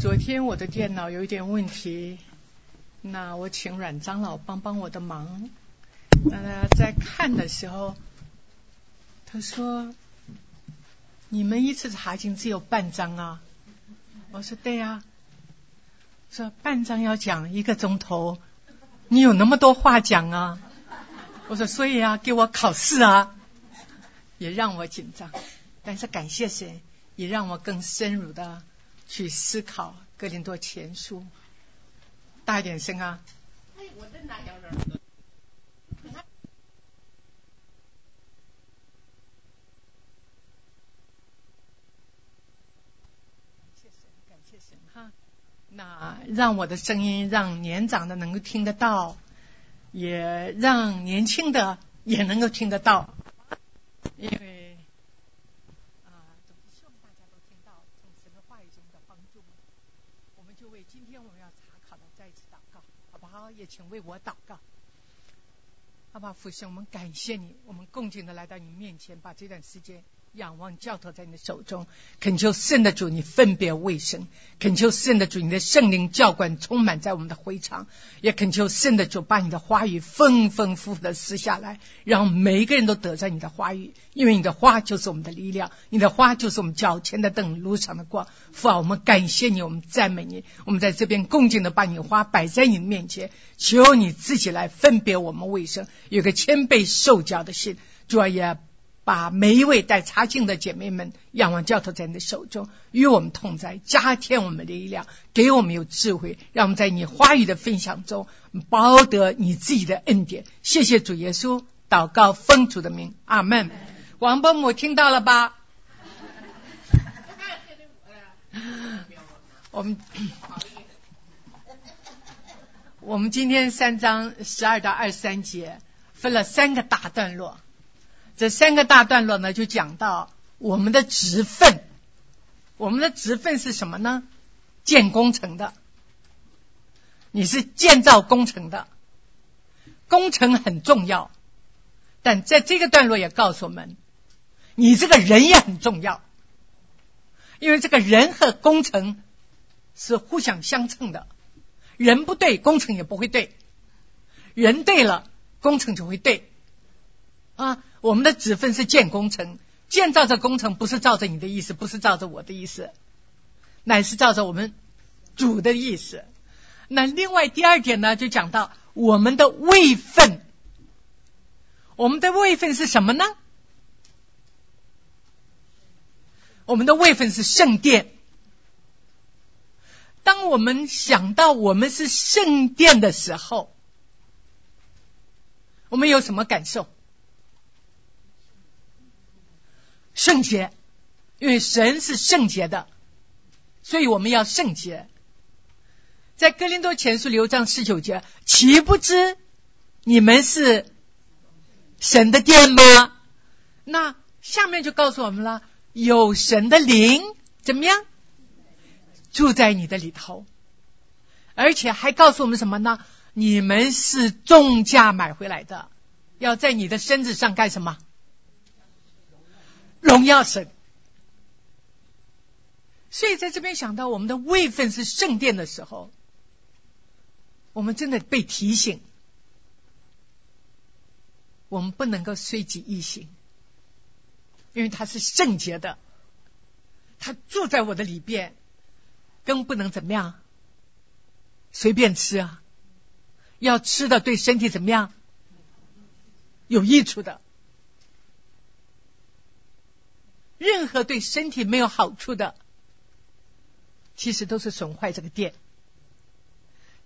昨天我的电脑有一点问题，那我请阮长老帮帮我的忙。那在看的时候，他说：“你们一次查经只有半张啊？”我说：“对呀。”说半张要讲一个钟头，你有那么多话讲啊？我说：“所以啊，给我考试啊，也让我紧张。但是感谢神，也让我更深入的。”去思考《格林多前书》，大一点声啊！哎，我在哪样人？感谢神，感谢神哈！那让我的声音让年长的能够听得到，也让年轻的也能够听得到，因为。也请为我祷告，阿爸，父兄，我们感谢你，我们恭敬的来到你面前，把这段时间。仰望教头在你的手中，恳求圣的主你分别卫生，恳求圣的主你的圣灵教官充满在我们的会场，也恳求圣的主把你的话语丰丰富富的撕下来，让每一个人都得在你的话语，因为你的话就是我们的力量，你的话就是我们脚前的灯，路上的光。父啊，我们感谢你，我们赞美你，我们在这边恭敬的把你的话摆在你的面前，求你自己来分别我们卫生，有个谦卑受教的心，主啊也。把每一位带茶经的姐妹们，仰望教头在你的手中，与我们同在，加添我们的力量，给我们有智慧，让我们在你话语的分享中，包得你自己的恩典。谢谢主耶稣，祷告奉主的名，阿门。王伯母听到了吧？我们 我们今天三章十二到二十三节，分了三个大段落。这三个大段落呢，就讲到我们的职分。我们的职分是什么呢？建工程的，你是建造工程的，工程很重要。但在这个段落也告诉我们，你这个人也很重要，因为这个人和工程是互相相称的。人不对，工程也不会对；人对了，工程就会对。啊。我们的职分是建工程，建造这工程不是照着你的意思，不是照着我的意思，乃是照着我们主的意思。那另外第二点呢，就讲到我们的位分，我们的位分是什么呢？我们的位分是圣殿。当我们想到我们是圣殿的时候，我们有什么感受？圣洁，因为神是圣洁的，所以我们要圣洁。在哥林多前书六章十九节，岂不知你们是神的殿吗？那下面就告诉我们了，有神的灵怎么样住在你的里头，而且还告诉我们什么呢？你们是重价买回来的，要在你的身子上干什么？荣耀神，所以在这边想到我们的位分是圣殿的时候，我们真的被提醒，我们不能够随己意行，因为他是圣洁的，他住在我的里边，更不能怎么样随便吃啊，要吃的对身体怎么样有益处的。任何对身体没有好处的，其实都是损坏这个殿。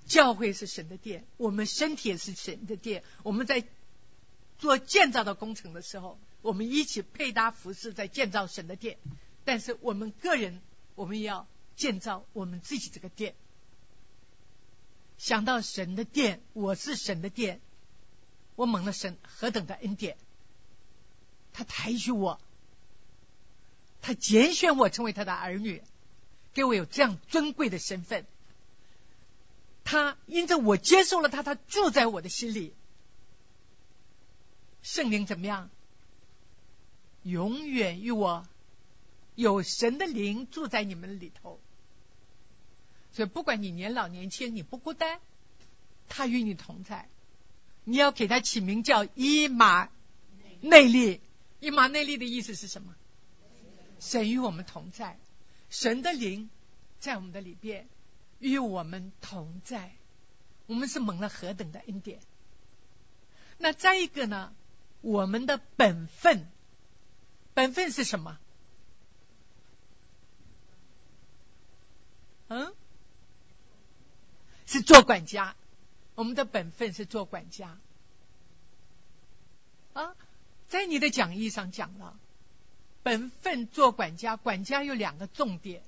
教会是神的殿，我们身体也是神的殿。我们在做建造的工程的时候，我们一起配搭服饰在建造神的殿。但是我们个人，我们要建造我们自己这个殿。想到神的殿，我是神的殿，我蒙了神何等的恩典，他抬举我。他拣选我成为他的儿女，给我有这样尊贵的身份。他因着我接受了他，他住在我的心里。圣灵怎么样？永远与我有神的灵住在你们里头。所以不管你年老年轻，你不孤单，他与你同在。你要给他起名叫伊马内利。伊马内利的意思是什么？神与我们同在，神的灵在我们的里边与我们同在。我们是蒙了何等的恩典？那再一个呢？我们的本分，本分是什么？嗯，是做管家。我们的本分是做管家。啊，在你的讲义上讲了，本分做管家，管家有两个重点，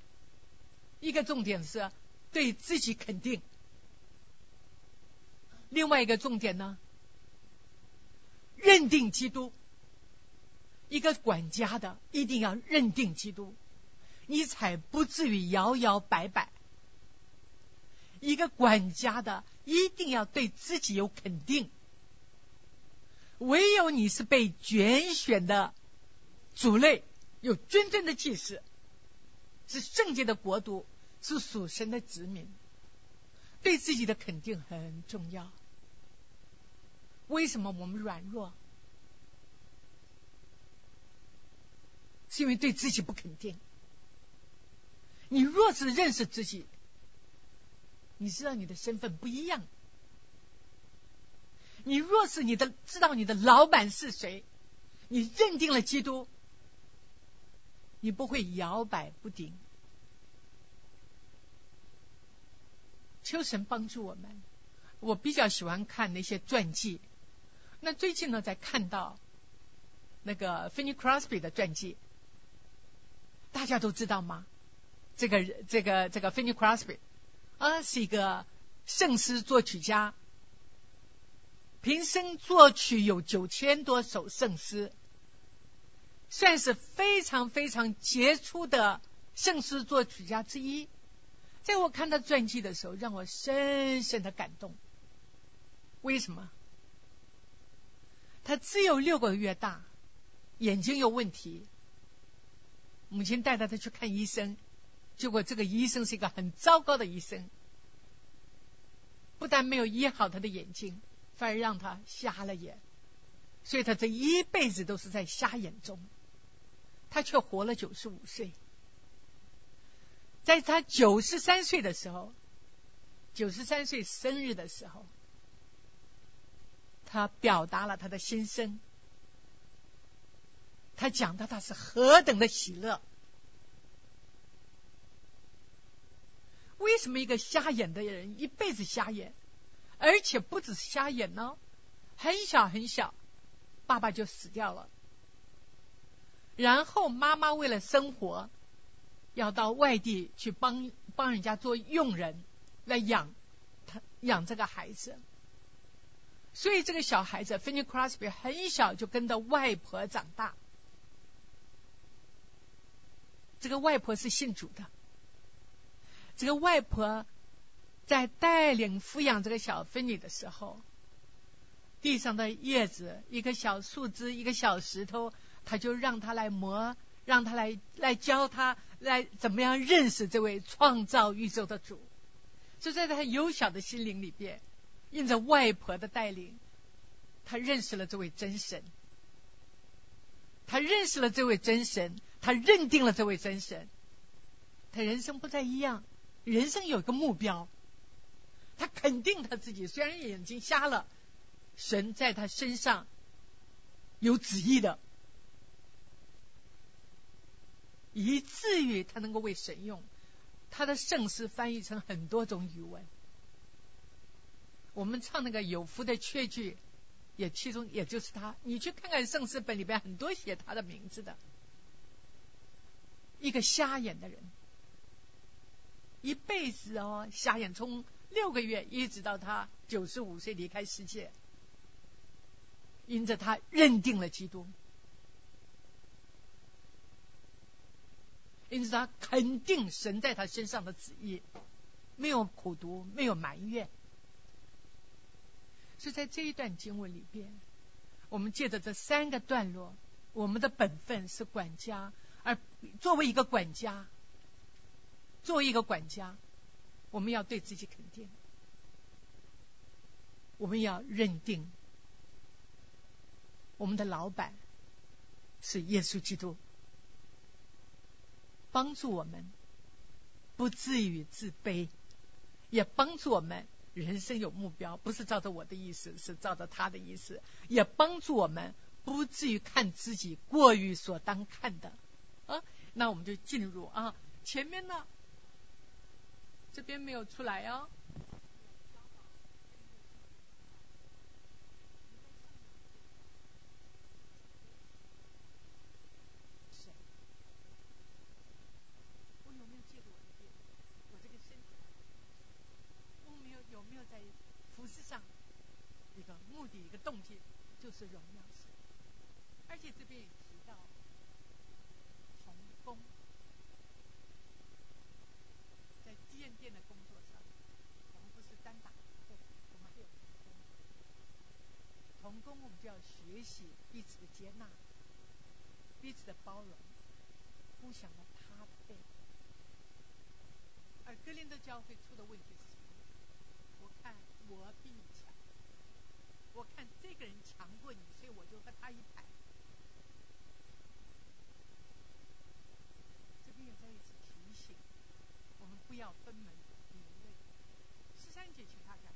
一个重点是对自己肯定，另外一个重点呢？认定基督，一个管家的一定要认定基督，你才不至于摇摇摆摆。一个管家的一定要对自己有肯定，唯有你是被拣选的主类，有真正的祭司，是圣洁的国度，是属神的子民，对自己的肯定很重要。为什么我们软弱？是因为对自己不肯定。你若是认识自己，你知道你的身份不一样。你若是你的知道你的老板是谁，你认定了基督，你不会摇摆不定。求神帮助我们。我比较喜欢看那些传记。那最近呢，在看到那个 Fanny Crosby 的传记，大家都知道吗？这个这个这个 Fanny Crosby 啊，是一个圣诗作曲家，平生作曲有九千多首圣诗，算是非常非常杰出的圣诗作曲家之一。在我看他传记的时候，让我深深的感动。为什么？他只有六个月大，眼睛有问题，母亲带着他去看医生，结果这个医生是一个很糟糕的医生，不但没有医好他的眼睛，反而让他瞎了眼，所以他这一辈子都是在瞎眼中，他却活了九十五岁，在他九十三岁的时候，九十三岁生日的时候。他表达了他的心声，他讲到他是何等的喜乐。为什么一个瞎眼的人一辈子瞎眼，而且不止瞎眼呢？很小很小，爸爸就死掉了，然后妈妈为了生活，要到外地去帮帮人家做佣人来养他养这个孩子。所以这个小孩子 Fanny Crosby 很小就跟着外婆长大。这个外婆是信主的。这个外婆在带领抚养这个小芬妮的时候，地上的叶子、一个小树枝、一个小石头，他就让他来磨，让他来来教他来怎么样认识这位创造宇宙的主。就在他幼小的心灵里边。印着外婆的带领，他认识了这位真神。他认识了这位真神，他认定了这位真神。他人生不再一样，人生有一个目标。他肯定他自己，虽然眼睛瞎了，神在他身上有旨意的，以至于他能够为神用。他的圣诗翻译成很多种语文。我们唱那个有福的雀句，也其中也就是他。你去看看圣诗本里边很多写他的名字的，一个瞎眼的人，一辈子哦瞎眼，从六个月一直到他九十五岁离开世界，因着他认定了基督，因此他肯定神在他身上的旨意，没有苦读，没有埋怨。就在这一段经文里边，我们借着这三个段落，我们的本分是管家，而作为一个管家，作为一个管家，我们要对自己肯定，我们要认定我们的老板是耶稣基督，帮助我们不至于自卑，也帮助我们人生有目标，不是照着我的意思，是照着他的意思，也帮助我们不至于看自己过于所当看的啊。那我们就进入啊，前面呢。这边没有出来哦。谁？我有没有借着我的病？我这个身体，我没有有没有在服饰上一个目的、一个动机，就是荣耀神。提到同工。在建店的工作上，我们不是单打独斗，我们还有同工。同工，我们就要学习彼此的接纳，彼此的包容，互相的搭配。而格林的教会出的问题是什么？我看我比你强，我看这个人强过你，所以我就和他一排。这边有在一次提醒。我们不要分门别类。十三节，请大家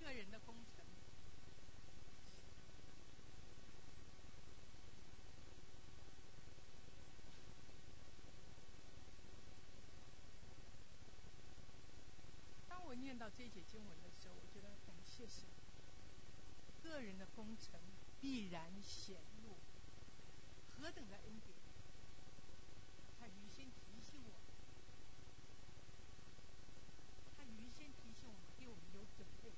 个人的工程。当我念到这节经文的时候，我觉得感谢神。个人的工程必然显露，何等的恩典！他预先提醒我，他预先提醒我们，对我们有准备。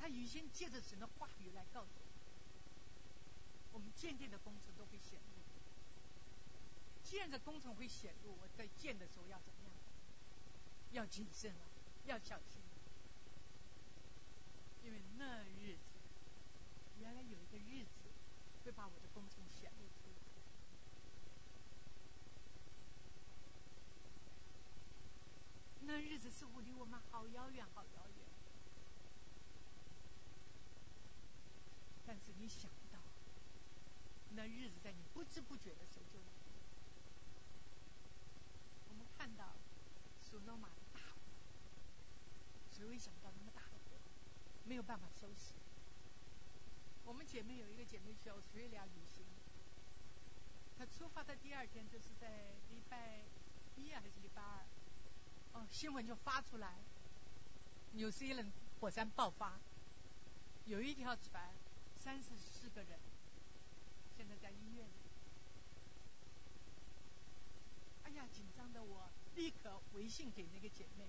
他预先借着神的话语来告诉我们，我们建殿的工程都会显露。既然这工程会显露，我在建的时候要怎么样？要谨慎啊，要小心，因为那日子，原来有一个日子会把我的工程显露出来。那日子似乎离我们好遥远，好遥远。但是你想不到，那日子在你不知不觉的时候就来了。我们看到索诺玛的大火，谁会想到那么大的火没有办法收拾？我们姐妹有一个姐妹去澳大利亚旅行，她出发的第二天就是在礼拜一还是礼拜二？哦，新闻就发出来，纽西兰火山爆发，有一条船，三十四个人，现在在医院里。哎呀，紧张的我立刻回信给那个姐妹：“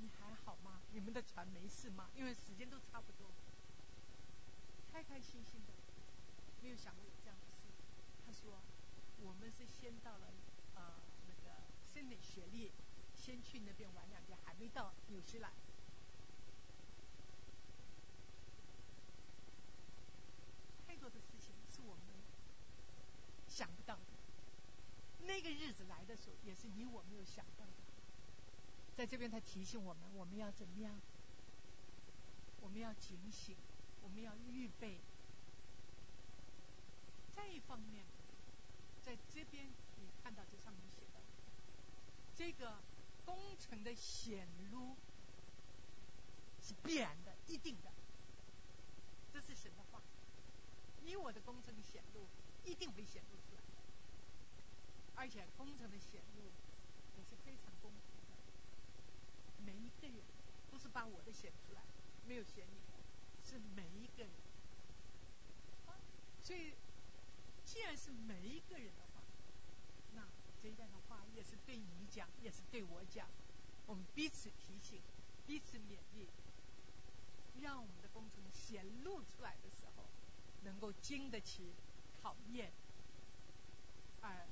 你还好吗？你们的船没事吗？因为时间都差不多。”开开心心的，没有想过有这样的事。他说：“我们是先到了个。”森美学历，先去那边玩两天，还没到纽西兰。太多的事情是我们想不到的。那个日子来的时候，也是你我没有想到的。在这边，他提醒我们，我们要怎么样？我们要警醒，我们要预备。再一方面，在这边你看到这上面写。这个工程的显露是必然的、一定的，这是神的话。你我的工程显露一定会显露出来，而且工程的显露也是非常公平的。每一个人不是把我的显出来，没有显你的，是每一个人。所以，既然是每一个人的话，这一段的话也是对你讲，也是对我讲。我们彼此提醒，彼此勉励，让我们的工程显露出来的时候，能够经得起考验。而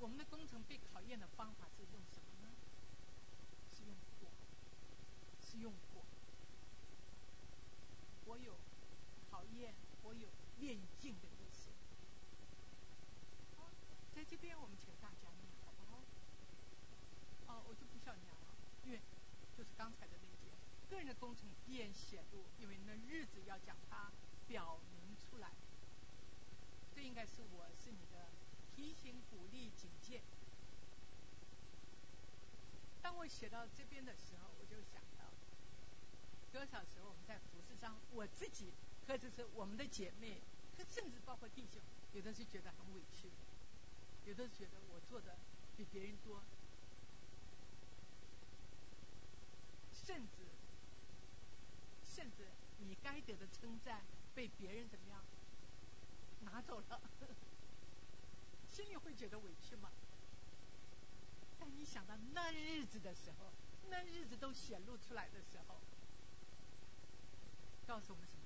我们的工程被考验的方法是用什么呢？是用火，是用火。我有考验，我有炼净的在这边我们请大家念，好不好？哦，我就不笑你了，因为就是刚才的那节，个人的工程也显露，因为那日子要讲它表明出来。这应该是我是你的提醒、鼓励、警戒。当我写到这边的时候，我就想到多少时候我们在服饰上，我自己或者是我们的姐妹，甚至包括弟兄，有的是觉得很委屈。有的觉得我做的比别人多，甚至甚至你该得的称赞被别人怎么样？拿走了，心里会觉得委屈吗？但你想到那日子的时候，那日子都显露出来的时候，告诉我们什么？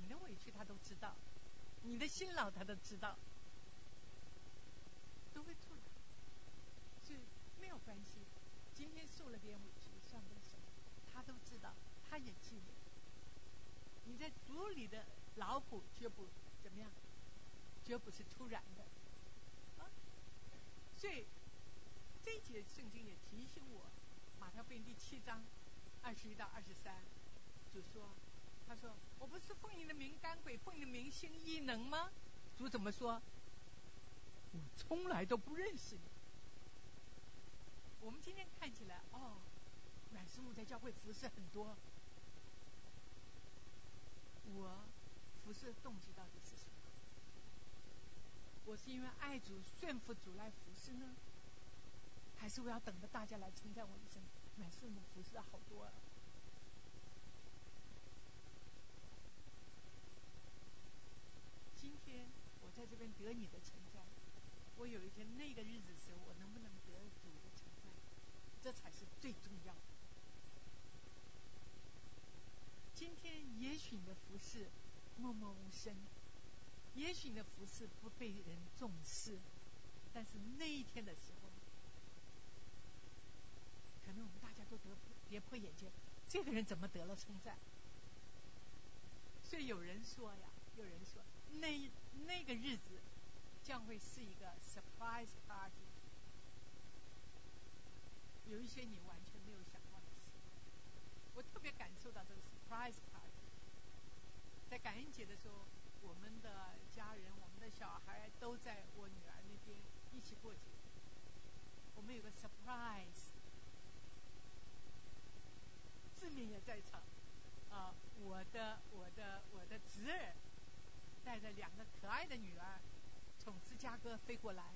你的委屈他都知道，你的辛劳他都知道，都会出来，所以没有关系。今天受了点委屈，算不了什么，他都知道，他也记得。你在主里的劳苦绝不。怎么样？绝不是突然的啊！所以这节圣经也提醒我，马太福音第七章二十一到二十三，就说：“他说我不是奉你的名赶鬼，奉你的名行异能吗？”主怎么说？我从来都不认识你。我们今天看起来，哦，阮师母在教会服侍很多，我。服侍的动机到底是什么？我是因为爱主、顺服主来服侍呢，还是我要等着大家来称赞我一声？买圣母服侍的好多啊！今天我在这边得你的称赞，我有一天那个日子时候，我能不能得主的称赞？这才是最重要的。今天也许你的服饰。默默无声，也许你的服饰不被人重视，但是那一天的时候，可能我们大家都得跌破眼镜，这个人怎么得了称赞？所以有人说呀，有人说，那那个日子将会是一个 surprise party，有一些你完全没有想到的事，我特别感受到这个 surprise party。在感恩节的时候，我们的家人、我们的小孩都在我女儿那边一起过节。我们有个 surprise，志明也在场。啊，我的、我的、我的侄儿带着两个可爱的女儿从芝加哥飞过来。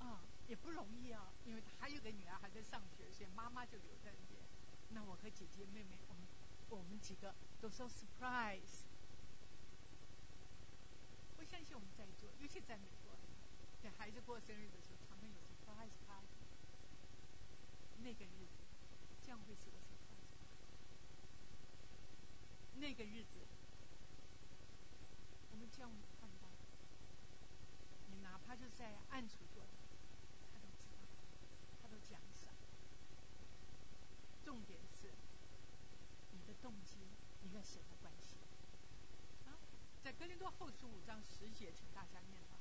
啊，也不容易啊，因为他还有个女儿还在上学，所以妈妈就留在那边。那我和姐姐、妹妹，我们。我们几个都说 surprise，我相信我们在座，尤其在美国，给孩子过生日的时候，他们有 surprise party。那个日子将会是个 surprise。那个日子，我们将他，就在暗处做的，他都知道，他都奖赏。重点是。你的动机，你跟神的关系啊，在格林多后书五章十节，请大家念吧。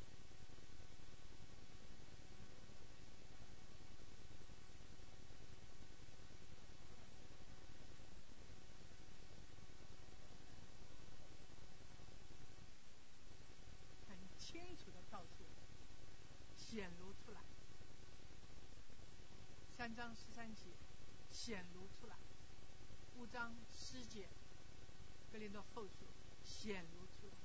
很清楚的告诉我显露出来。三章十三节，显露出来。五章师姐格林的后书显露出来，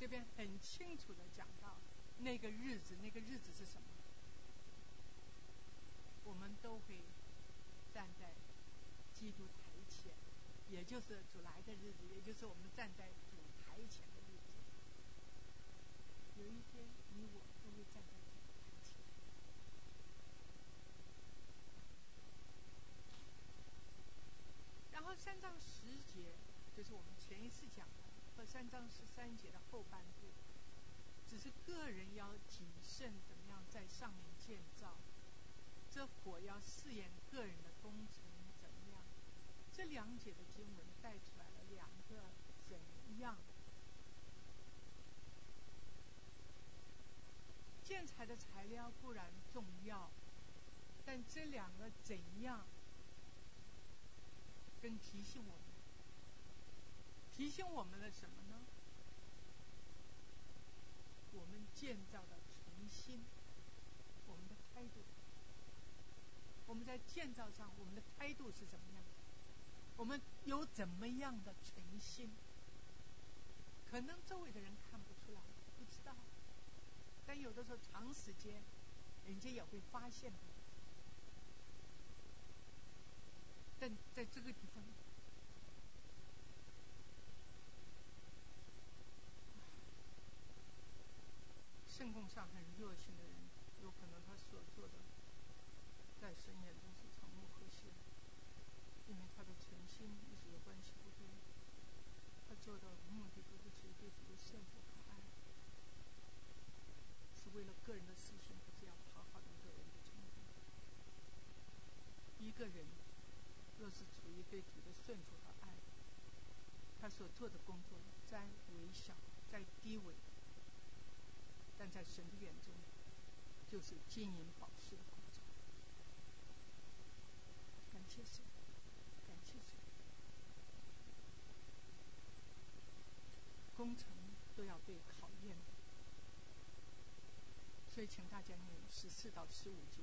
这边很清楚的讲到那个日子，那个日子是什么？我们都会站在基督台前，也就是主来的日子，也就是我们站在主台前的日子。有一天，你我都会站在。然后三章十节就是我们前一次讲的，和三章十三节的后半部，只是个人要谨慎怎么样在上面建造，这火要试验个人的工程怎么样。这两节的经文带出来了两个怎样建材的材料固然重要，但这两个怎样，跟提醒我们，提醒我们的什么呢？我们建造的诚心，我们的态度，我们在建造上，我们的态度是怎么样？我们有怎么样的诚心？可能周围的人看不出来，不知道，但有的时候长时间，人家也会发现的。但在这个地方。圣供上很热心的人，有可能他所做的，在神眼中是草木和谐，因为他的诚心与主的关系不对，他做的目的不是出于对主的圣服和爱，是为了个人的私心，不是要讨好一个人的成功。一个人若是处于对主的顺服和爱，他所做的工作再微小、再低微。但在神的眼中，就是金银宝石的工作。感谢神，感谢神。工程都要被考验的，所以请大家念十四到十五节。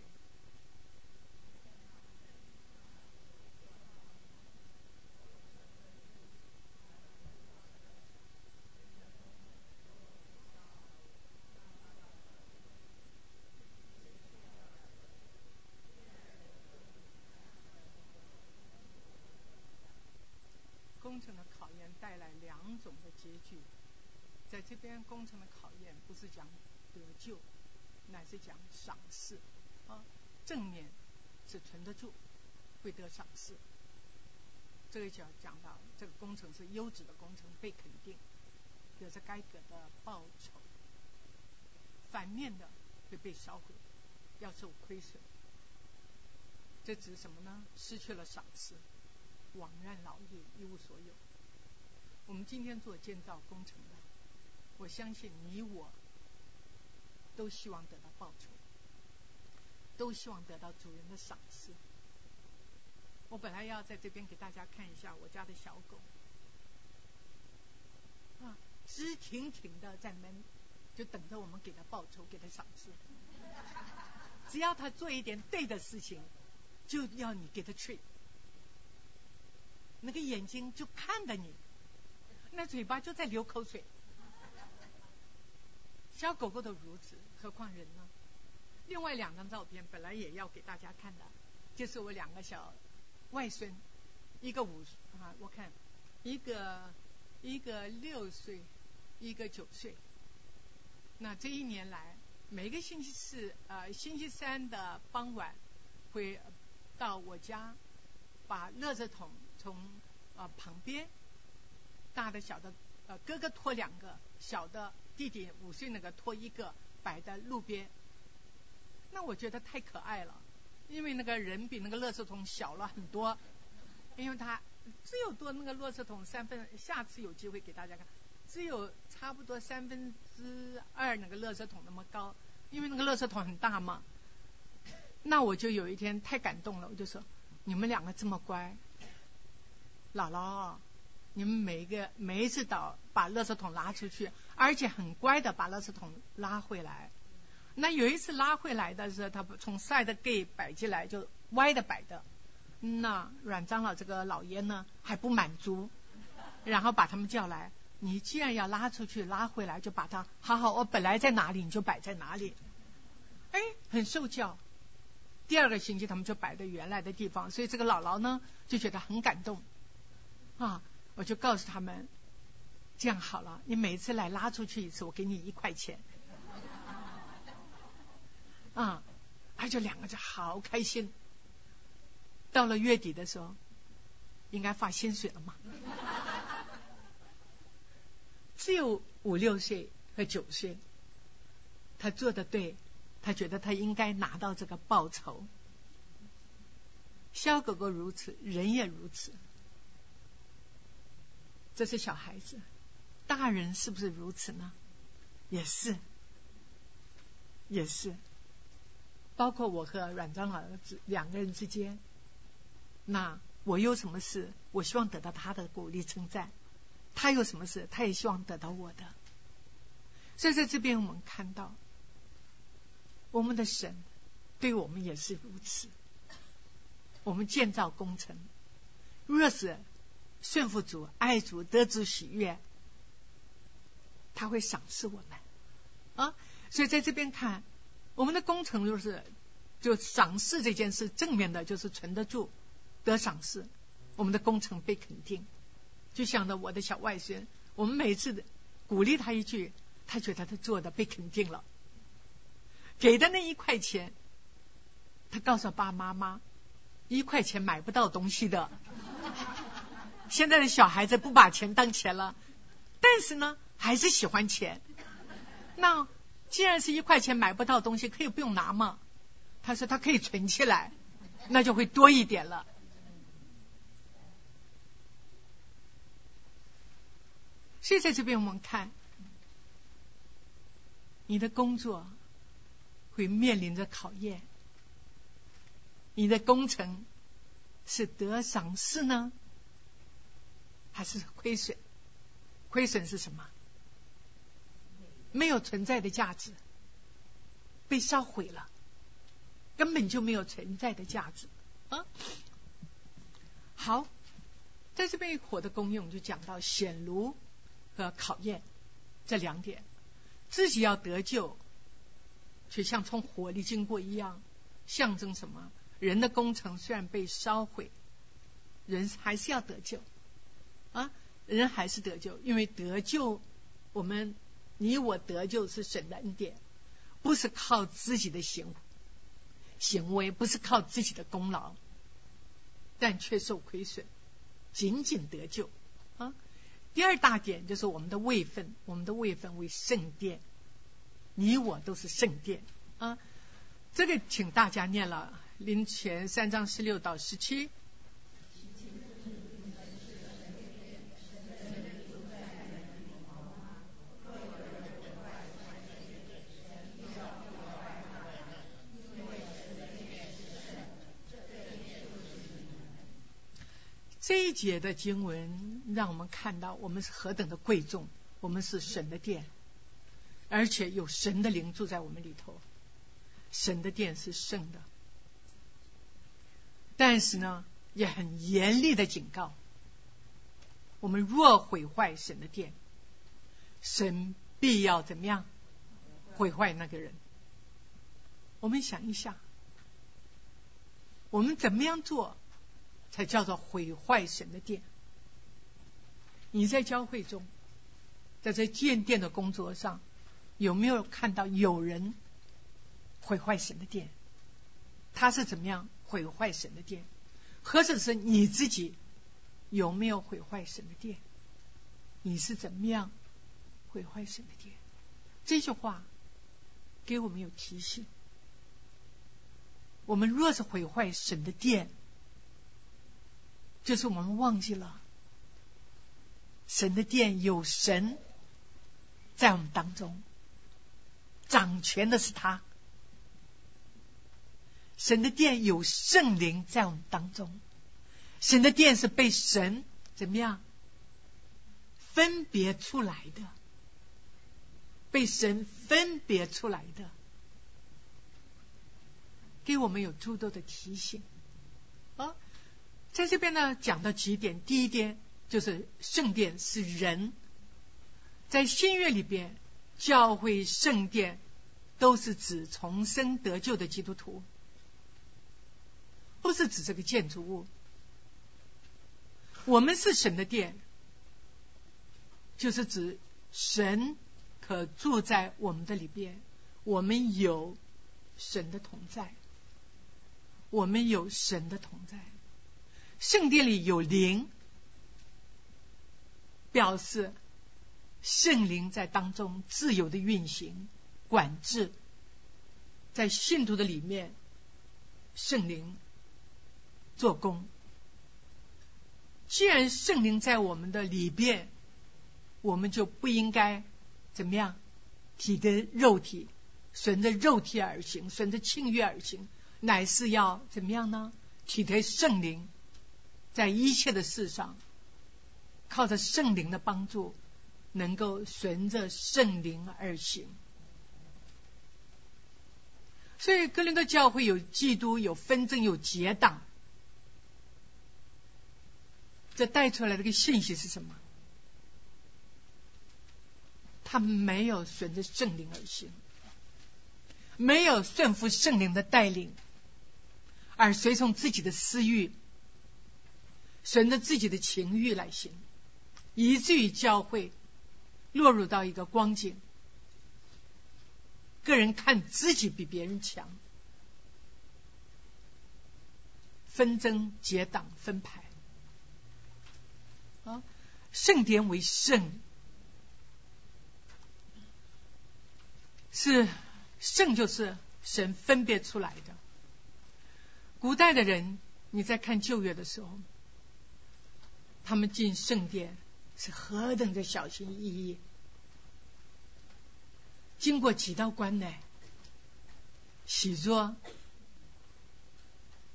工程的考验带来两种的结局，在这边工程的考验不是讲得救，乃是讲赏识啊，正面是存得住，会得赏识。这个就要讲到这个工程是优质的工程，被肯定，有着该得的报酬。反面的会被销毁，要受亏损。这指什么呢？失去了赏识。枉然劳力，一无所有。我们今天做建造工程的，我相信你我都希望得到报酬，都希望得到主人的赏识。我本来要在这边给大家看一下我家的小狗，啊，直挺挺的在门，就等着我们给它报酬，给它赏识。只要它做一点对的事情，就要你给它 treat。那个眼睛就看着你，那嘴巴就在流口水。小狗狗都如此，何况人呢？另外两张照片本来也要给大家看的，就是我两个小外孙，一个五啊，我看一个一个六岁，一个九岁。那这一年来，每个星期四呃星期三的傍晚，会到我家把垃圾桶。从啊旁边，大的小的呃哥哥拖两个，小的弟弟五岁那个拖一个，摆在路边。那我觉得太可爱了，因为那个人比那个垃圾桶小了很多，因为他只有多那个垃圾桶三分，下次有机会给大家看，只有差不多三分之二那个垃圾桶那么高，因为那个垃圾桶很大嘛。那我就有一天太感动了，我就说你们两个这么乖。姥姥，你们每一个每一次倒把垃圾桶拉出去，而且很乖的把垃圾桶拉回来。那有一次拉回来的时候，他从 side gate 摆进来就歪的摆的。那阮长老这个老爷呢还不满足，然后把他们叫来，你既然要拉出去拉回来，就把它好好，我本来在哪里你就摆在哪里。哎，很受教。第二个星期他们就摆在原来的地方，所以这个姥姥呢就觉得很感动。啊！我就告诉他们，这样好了，你每次来拉出去一次，我给你一块钱。啊，他就两个就好开心。到了月底的时候，应该发薪水了嘛？只有五六岁和九岁，他做的对，他觉得他应该拿到这个报酬。小狗狗如此，人也如此。这是小孩子，大人是不是如此呢？也是，也是。包括我和阮长老之两个人之间，那我有什么事，我希望得到他的鼓励称赞；他有什么事，他也希望得到我的。所以在这边我们看到，我们的神对我们也是如此。我们建造工程，若是顺服主、爱主、得主喜悦，他会赏赐我们啊。所以在这边看，我们的工程就是就赏赐这件事正面的，就是存得住、得赏赐，我们的工程被肯定。就想着我的小外孙，我们每次鼓励他一句，他觉得他做的被肯定了，给的那一块钱，他告诉爸妈妈。一块钱买不到东西的，现在的小孩子不把钱当钱了，但是呢，还是喜欢钱。那既然是一块钱买不到东西，可以不用拿吗？他说他可以存起来，那就会多一点了。所以在这边我们看，你的工作会面临着考验。你的工程是得赏赐呢，还是亏损？亏损是什么？没有存在的价值，被烧毁了，根本就没有存在的价值啊！好，在这边火的功用就讲到显炉和考验这两点，自己要得救，却像从火里经过一样，象征什么？人的工程虽然被烧毁，人还是要得救啊！人还是得救，因为得救，我们你我得救是神的恩典，不是靠自己的行行为，不是靠自己的功劳，但却受亏损，仅仅得救啊！第二大点就是我们的位分，我们的位分为圣殿，你我都是圣殿啊！这个请大家念了。林前三章十六到十七，这一节的经文让我们看到我们是何等的贵重，我们是神的殿，而且有神的灵住在我们里头，神的殿是圣的。但是呢，也很严厉的警告：我们若毁坏神的殿，神必要怎么样毁坏那个人？我们想一下，我们怎么样做才叫做毁坏神的殿？你在教会中，在这建殿的工作上，有没有看到有人毁坏神的殿？他是怎么样？毁坏神的殿，或者是你自己有没有毁坏神的殿？你是怎么样毁坏神的殿？这句话给我们有提醒：我们若是毁坏神的殿，就是我们忘记了神的殿有神在我们当中，掌权的是他。神的殿有圣灵在我们当中，神的殿是被神怎么样分别出来的？被神分别出来的，给我们有诸多的提醒！在这边呢，讲到几点，第一点就是圣殿是人，在新约里边，教会圣殿都是指重生得救的基督徒。不是指这个建筑物，我们是神的殿，就是指神可住在我们的里边，我们有神的同在，我们有神的同在，圣殿里有灵，表示圣灵在当中自由的运行、管制，在信徒的里面，圣灵。做工。既然圣灵在我们的里边，我们就不应该怎么样体的肉体顺着肉体而行，顺着情欲而行，乃是要怎么样呢？体贴圣灵，在一切的事上，靠着圣灵的帮助，能够顺着圣灵而行。所以，格林的教会有基督、有纷争、有结党，这带出来的个信息是什么？他没有顺着圣灵而行，没有顺服圣灵的带领。而随从自己的私欲，顺着自己的情欲来行，以至于教会落入到一个光景：个人看自己比别人强，纷争、结党、分派。啊，圣典为圣，是圣，就是神分别出来的。古代的人，你在看旧约的时候，他们进圣殿是何等的小心翼翼，经过几道关呢？洗濯、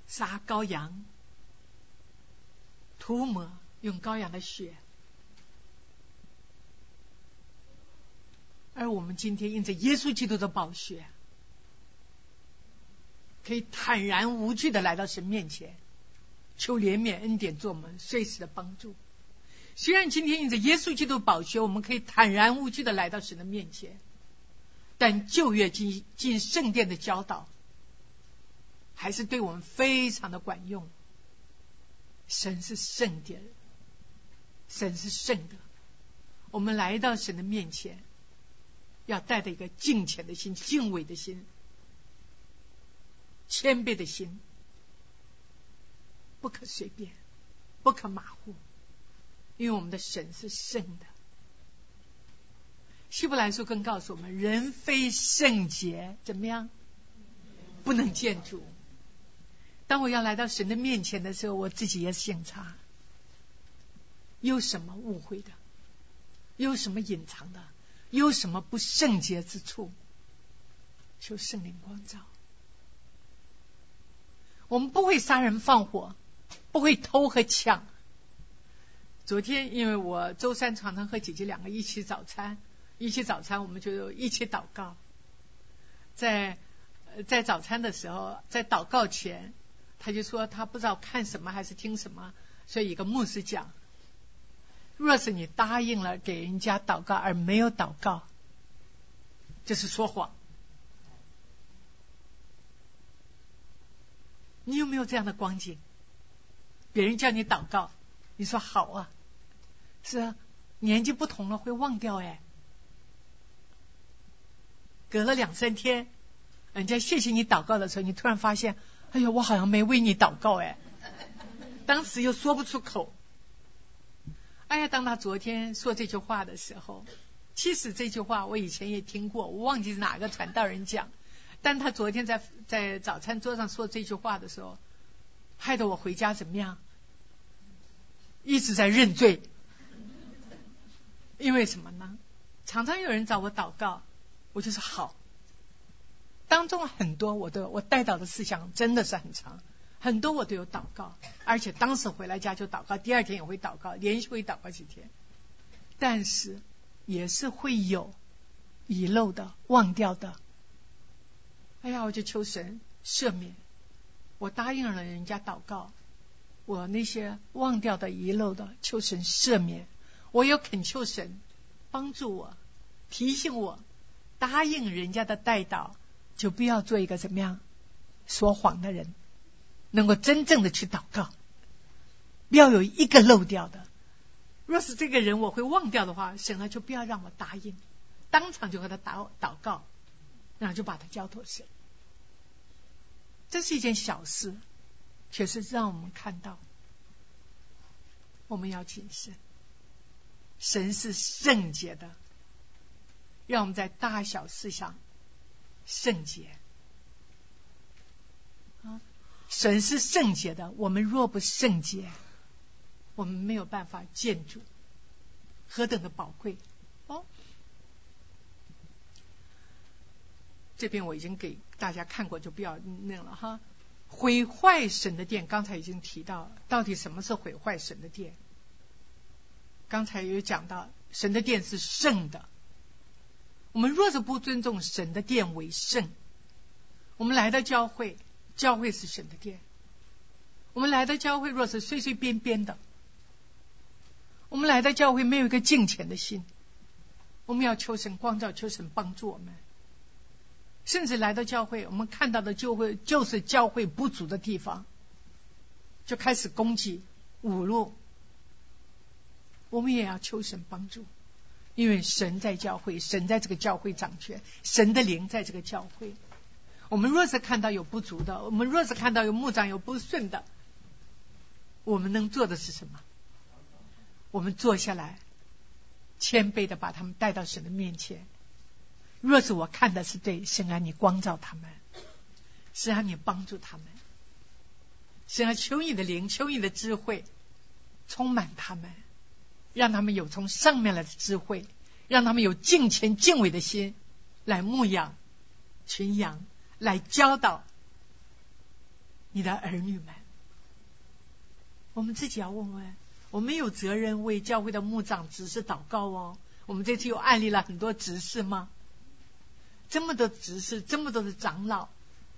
杀羔羊、涂抹用羔羊的血，而我们今天因着耶稣基督的宝血。可以坦然无惧的来到神面前，求怜悯恩典，做我们随时的帮助。虽然今天因着耶稣基督宝血，我们可以坦然无惧的来到神的面前，但旧约进进圣殿的教导，还是对我们非常的管用。神是圣殿，神是圣的，我们来到神的面前，要带着一个敬虔的心、敬畏的心。谦卑的心，不可随便，不可马虎，因为我们的神是圣的。希伯来书更告诉我们：人非圣洁，怎么样？不能见主。当我要来到神的面前的时候，我自己也审查，有什么误会的？有什么隐藏的？有什么不圣洁之处？求圣灵光照。我们不会杀人放火，不会偷和抢。昨天因为我周三常常和姐姐两个一起早餐，一起早餐我们就一起祷告。在在早餐的时候，在祷告前，他就说他不知道看什么还是听什么，所以一个牧师讲：若是你答应了给人家祷告而没有祷告，就是说谎。你有没有这样的光景？别人叫你祷告，你说好啊，是啊，年纪不同了会忘掉哎。隔了两三天，人家谢谢你祷告的时候，你突然发现，哎呀，我好像没为你祷告哎。当时又说不出口。哎呀，当他昨天说这句话的时候，其实这句话我以前也听过，我忘记是哪个传道人讲。但他昨天在在早餐桌上说这句话的时候，害得我回家怎么样？一直在认罪。因为什么呢？常常有人找我祷告，我就说好。当中很多我都我带到的思想真的是很长，很多我都有祷告，而且当时回来家就祷告，第二天也会祷告，连续会祷告几天。但是也是会有遗漏的、忘掉的。哎呀，我就求神赦免，我答应了人家祷告，我那些忘掉的遗漏的，求神赦免。我有恳求神帮助我，提醒我，答应人家的代祷，就不要做一个怎么样说谎的人，能够真正的去祷告，不要有一个漏掉的。若是这个人我会忘掉的话，神啊，就不要让我答应，当场就和他祷祷告。然后就把他交托神，这是一件小事，却是让我们看到，我们要谨慎。神是圣洁的，让我们在大小事上圣洁。啊，神是圣洁的，我们若不圣洁，我们没有办法建筑，何等的宝贵这边我已经给大家看过，就不要那了哈。毁坏神的殿，刚才已经提到，到底什么是毁坏神的殿？刚才有讲到，神的殿是圣的。我们若是不尊重神的殿为圣，我们来到教会，教会是神的殿。我们来到教会，若是随随便便的，我们来到教会没有一个敬虔的心，我们要求神光照，求神帮助我们。甚至来到教会，我们看到的就会就是教会不足的地方，就开始攻击、侮辱。我们也要求神帮助，因为神在教会，神在这个教会掌权，神的灵在这个教会。我们若是看到有不足的，我们若是看到有牧长有不顺的，我们能做的是什么？我们坐下来，谦卑的把他们带到神的面前。若是我看的是对，神啊，你光照他们，神啊，你帮助他们，神啊，求你的灵，求你的智慧，充满他们，让他们有从上面来的智慧，让他们有敬虔敬畏的心，来牧养群羊，来教导你的儿女们。我们自己要问问，我们有责任为教会的牧长执事祷告哦。我们这次又案例了很多执事吗？这么多执事，这么多的长老，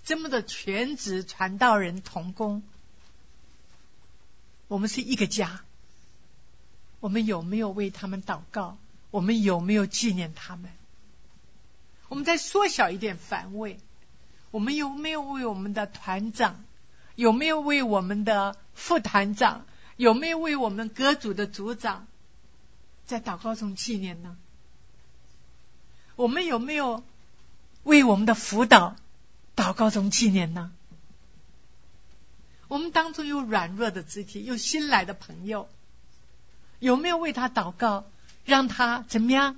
这么多全职传道人同工，我们是一个家。我们有没有为他们祷告？我们有没有纪念他们？我们再缩小一点范围，我们有没有为我们的团长？有没有为我们的副团长？有没有为我们各组的组长在祷告中纪念呢？我们有没有？为我们的辅导祷告中纪念呢？我们当中有软弱的肢体，有新来的朋友，有没有为他祷告，让他怎么样，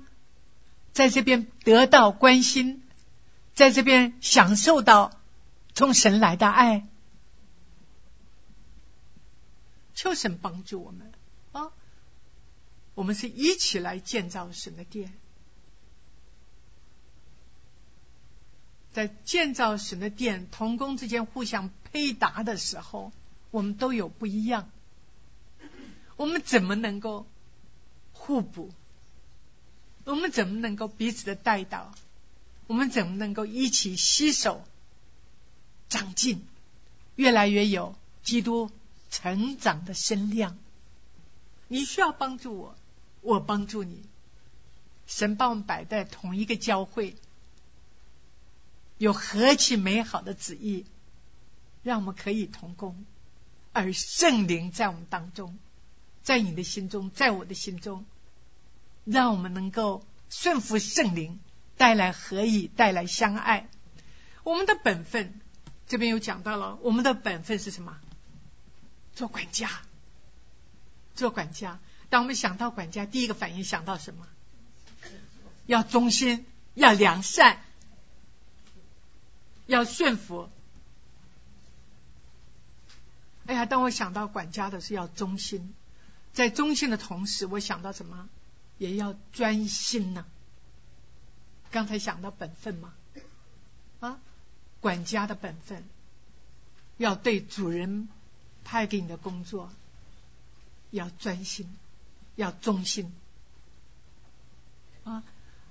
在这边得到关心，在这边享受到从神来的爱？求神帮助我们啊！我们是一起来建造神的殿。在建造神的殿，同工之间互相配搭的时候，我们都有不一样。我们怎么能够互补？我们怎么能够彼此的带到？我们怎么能够一起携手长进，越来越有基督成长的身量？你需要帮助我，我帮助你。神把我们摆在同一个教会。有何其美好的旨意，让我们可以同工，而圣灵在我们当中，在你的心中，在我的心中，让我们能够顺服圣灵，带来合一，带来相爱。我们的本分，这边有讲到了，我们的本分是什么？做管家，做管家。当我们想到管家，第一个反应想到什么？要忠心，要良善。要驯服。哎呀，当我想到管家的是要忠心，在忠心的同时，我想到什么？也要专心呢。刚才想到本分吗？啊，管家的本分，要对主人派给你的工作要专心，要忠心。啊，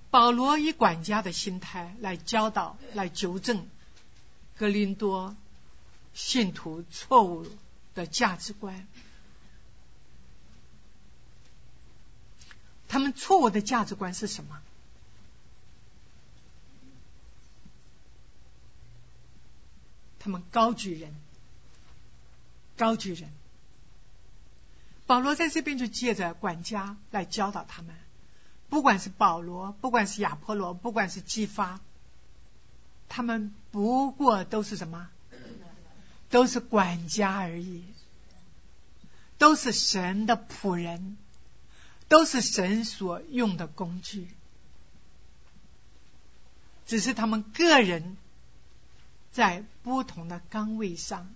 保罗以管家的心态来教导，来纠正。格林多信徒错误的价值观，他们错误的价值观是什么？他们高举人，高举人。保罗在这边就借着管家来教导他们，不管是保罗，不管是亚波罗，不管是激发。他们不过都是什么？都是管家而已，都是神的仆人，都是神所用的工具。只是他们个人在不同的岗位上，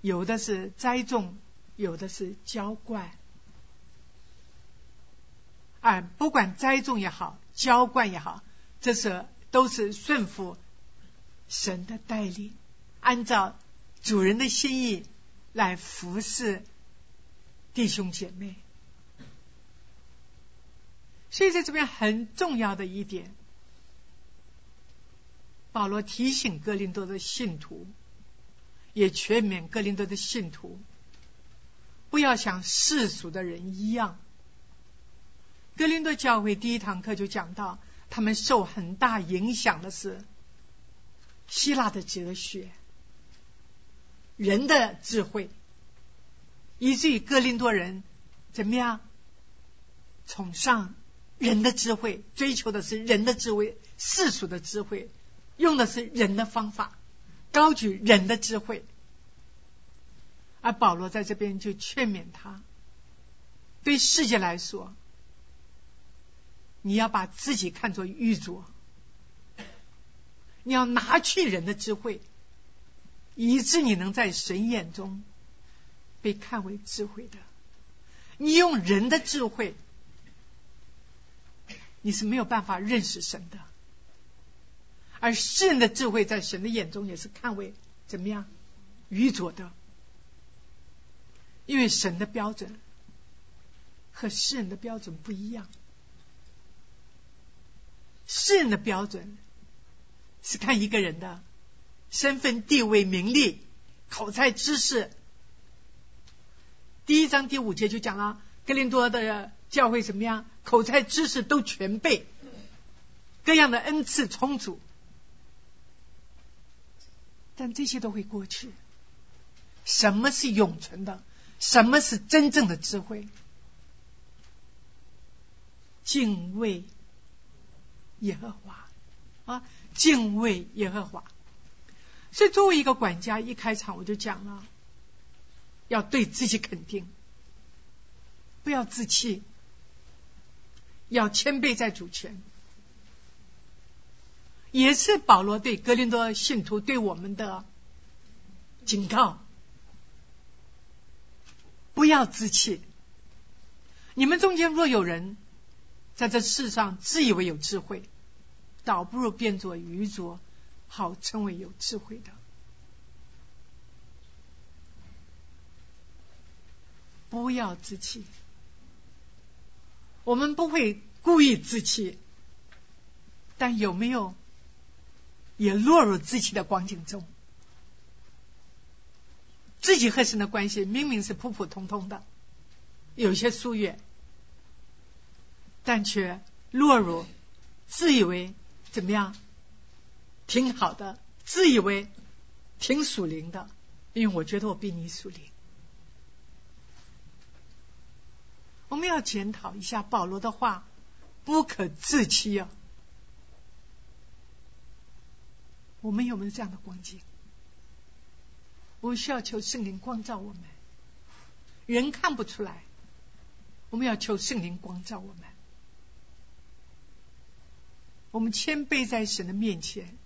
有的是栽种，有的是浇灌。啊，不管栽种也好，浇灌也好，这是都是顺服。神的带领，按照主人的心意来服侍弟兄姐妹。所以在这边很重要的一点，保罗提醒哥林多的信徒，也劝勉哥林多的信徒，不要像世俗的人一样。哥林多教会第一堂课就讲到，他们受很大影响的是希腊的哲学、人的智慧，以至于哥林多人怎么样崇尚人的智慧，追求的是人的智慧、世俗的智慧，用的是人的方法，高举人的智慧。而保罗在这边就劝勉他，对世界来说。你要把自己看作玉镯，你要拿去人的智慧，以致你能在神眼中被看为智慧的。你用人的智慧，你是没有办法认识神的。而世人的智慧，在神的眼中也是看为怎么样愚拙的，因为神的标准和世人的标准不一样。世人的标准是看一个人的身份、地位、名利、口才、知识。第一章第五节就讲了，格林多的教会怎么样？口才、知识都全备，各样的恩赐充足。但这些都会过去。什么是永存的？什么是真正的智慧？敬畏。耶和华啊，敬畏耶和华。所以，作为一个管家，一开场我就讲了，要对自己肯定，不要自弃，要谦卑在主权。也是保罗对格林多信徒对我们的警告：不要自弃。你们中间若有人在这世上自以为有智慧，倒不如变作愚拙，好称为有智慧的。不要自欺，我们不会故意自欺，但有没有也落入自欺的光景中？自己和神的关系明明是普普通通的，有些疏远，但却落入自以为。怎么样？挺好的，自以为挺属灵的，因为我觉得我比你属灵。我们要检讨一下保罗的话，不可自欺啊！我们有没有这样的光景？我们需要求圣灵光照我们，人看不出来，我们要求圣灵光照我们。我们谦卑在神的面前，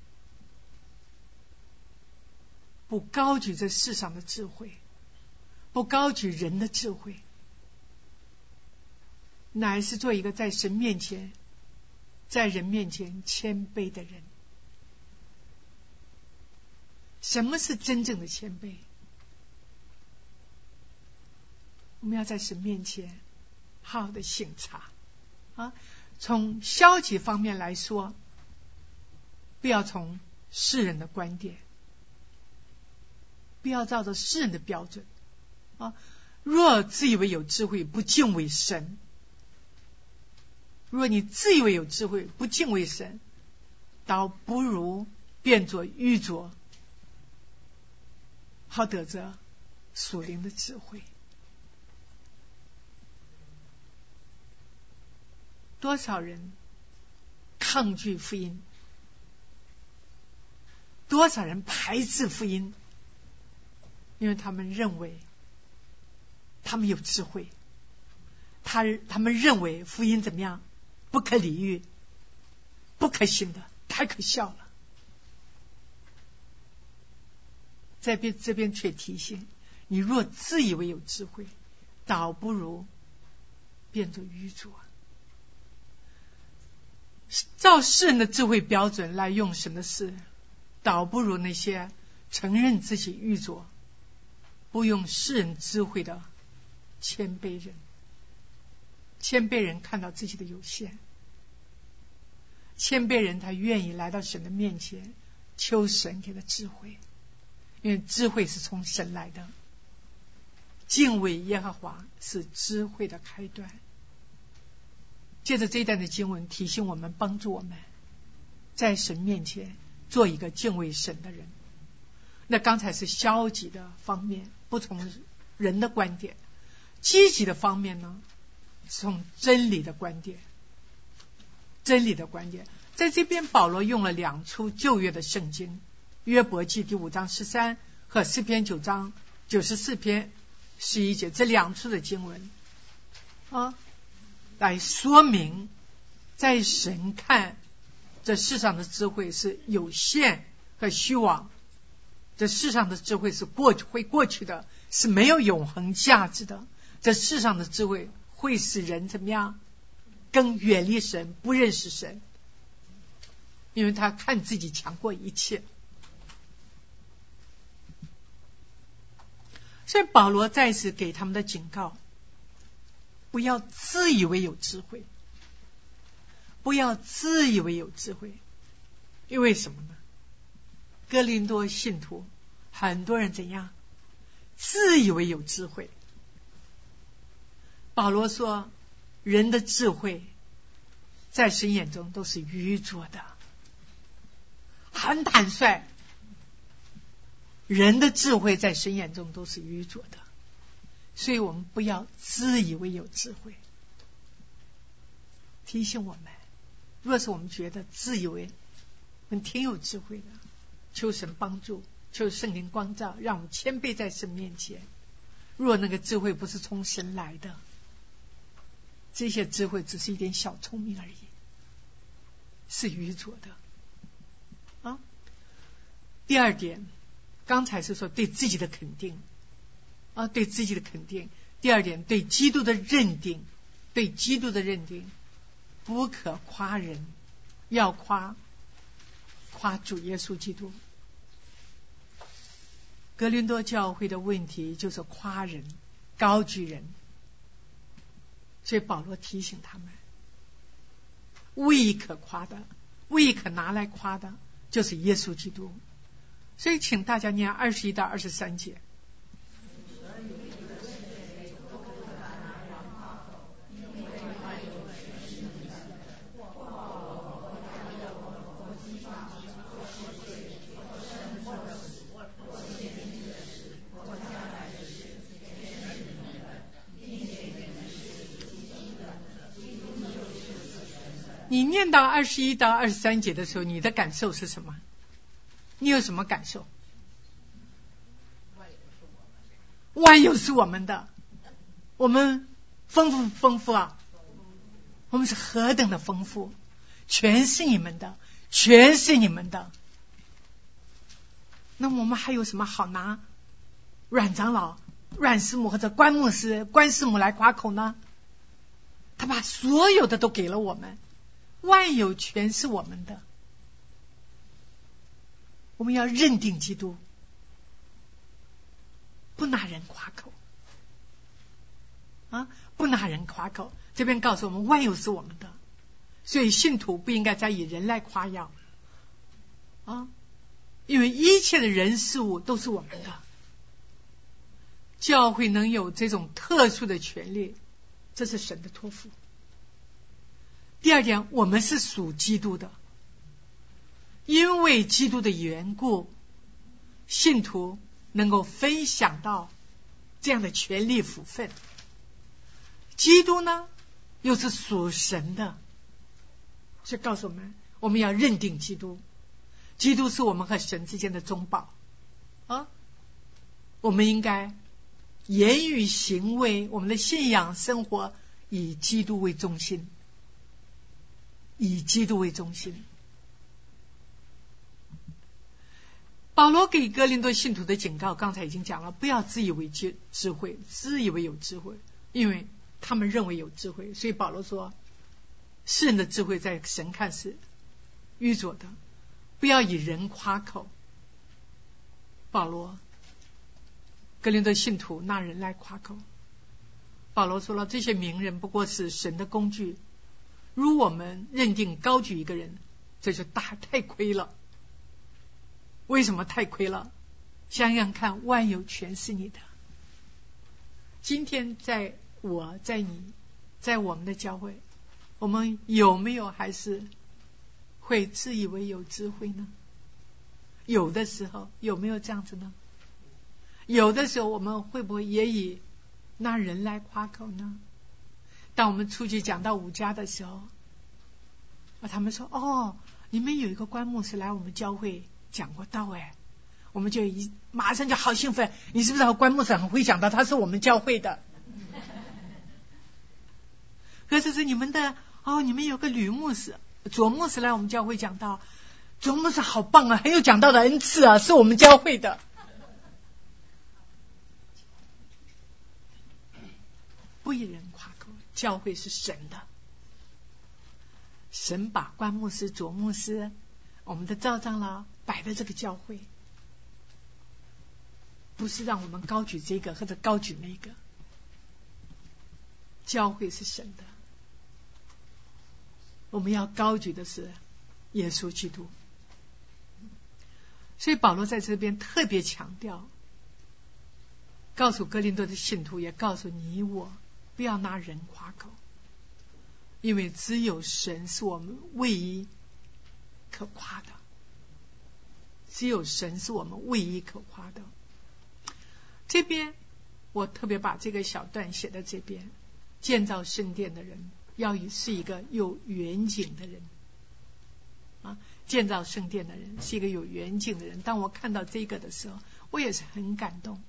不高举这世上的智慧，不高举人的智慧，乃是做一个在神面前、在人面前谦卑的人。什么是真正的谦卑？我们要在神面前好好的醒察啊。从消极方面来说，不要从世人的观点，不要照着世人的标准啊。若自以为有智慧，不敬畏神；若你自以为有智慧，不敬畏神，倒不如变作愚拙，好得着属灵的智慧。多少人抗拒福音？多少人排斥福音？因为他们认为他们有智慧，他他们认为福音怎么样？不可理喻，不可信的，太可笑了。在边这边却提醒你：若自以为有智慧，倒不如变作愚拙。照世人的智慧标准来用神的事，倒不如那些承认自己愚拙、不用世人智慧的谦卑人。谦卑人看到自己的有限，谦卑人他愿意来到神的面前，求神给他智慧，因为智慧是从神来的。敬畏耶和华是智慧的开端。借着这一段的经文提醒我们，帮助我们在神面前做一个敬畏神的人。那刚才是消极的方面，不从人的观点；积极的方面呢？从真理的观点，真理的观点，在这边保罗用了两处旧约的圣经，约伯记第五章十三和诗篇九章九十四篇十一节这两处的经文啊，来说明在神看这世上的智慧是有限和虚妄，这世上的智慧是过去会过去的，是没有永恒价值的，这世上的智慧。会使人怎么样？更远离神，不认识神，因为他看自己强过一切。所以保罗再次给他们的警告：不要自以为有智慧，不要自以为有智慧，因为什么呢？哥林多信徒很多人怎样？自以为有智慧。保罗说：“人的智慧在神眼中都是愚拙的，很坦率。人的智慧在神眼中都是愚拙的，所以我们不要自以为有智慧。提醒我们，若是我们觉得自以为我们挺有智慧的，求神帮助，求圣灵光照，让我们谦卑在神面前。若那个智慧不是从神来的。”这些智慧只是一点小聪明而已，是愚拙的啊。第二点，刚才是说对自己的肯定啊，对自己的肯定。第二点，对基督的认定，对基督的认定，不可夸人，要夸夸主耶稣基督。格林多教会的问题就是夸人，高举人。所以保罗提醒他们，唯一可夸的，唯一可拿来夸的，就是耶稣基督。所以，请大家念二十一到二十三节。念到二十一到二十三节的时候，你的感受是什么？你有什么感受？万有是我们的，我们丰富丰富啊！我们是何等的丰富，全是你们的，全是你们的。那我们还有什么好拿阮长老、阮师母或者关牧师、关师母来夸口呢？他把所有的都给了我们。万有全是我们的，我们要认定基督，不拿人夸口啊！不拿人夸口。这边告诉我们，万有是我们的，所以信徒不应该再以人来夸耀啊！因为一切的人事物都是我们的，教会能有这种特殊的权利，这是神的托付。第二点，我们是属基督的，因为基督的缘故，信徒能够分享到这样的权利福分。基督呢，又是属神的，是告诉我们，我们要认定基督，基督是我们和神之间的中保啊。我们应该言语行为，我们的信仰生活以基督为中心。以基督为中心。保罗给哥林多信徒的警告，刚才已经讲了，不要自以为智智慧，自以为有智慧，因为他们认为有智慧，所以保罗说，世人的智慧在神看是愚拙的，不要以人夸口，保罗，格林的信徒拿人来夸口。保罗说了，这些名人不过是神的工具。如我们认定高举一个人，这就大太亏了。为什么太亏了？想想看，万有全是你的。今天在我在你在我们的教会，我们有没有还是会自以为有智慧呢？有的时候有没有这样子呢？有的时候我们会不会也以拿人来夸口呢？当我们出去讲到五家的时候，啊，他们说：“哦，你们有一个关牧师来我们教会讲过道，哎。”我们就一马上就好兴奋，你是不是和关牧师很会讲到？他是我们教会的。可是是你们的哦，你们有个吕牧师、卓牧师来我们教会讲道，卓牧师好棒啊，很有讲道的恩赐啊，是我们教会的。不以人，教会是神的，神把关牧师、卓牧师、我们的赵长老摆在这个教会。不是让我们高举这个或者高举那个，教会是神的，我们要高举的是耶稣基督。所以保罗在这边特别强调，告诉哥林多的信徒，也告诉你我，不要拿人夸口，因为只有神是我们唯一可夸的，只有神是我们唯一可夸的。这边我特别把这个小段写在这边。建造圣殿的人要是一个有远景的人啊，建造圣殿的人是一个有远景的人。当我看到这个的时候，我也是很感动。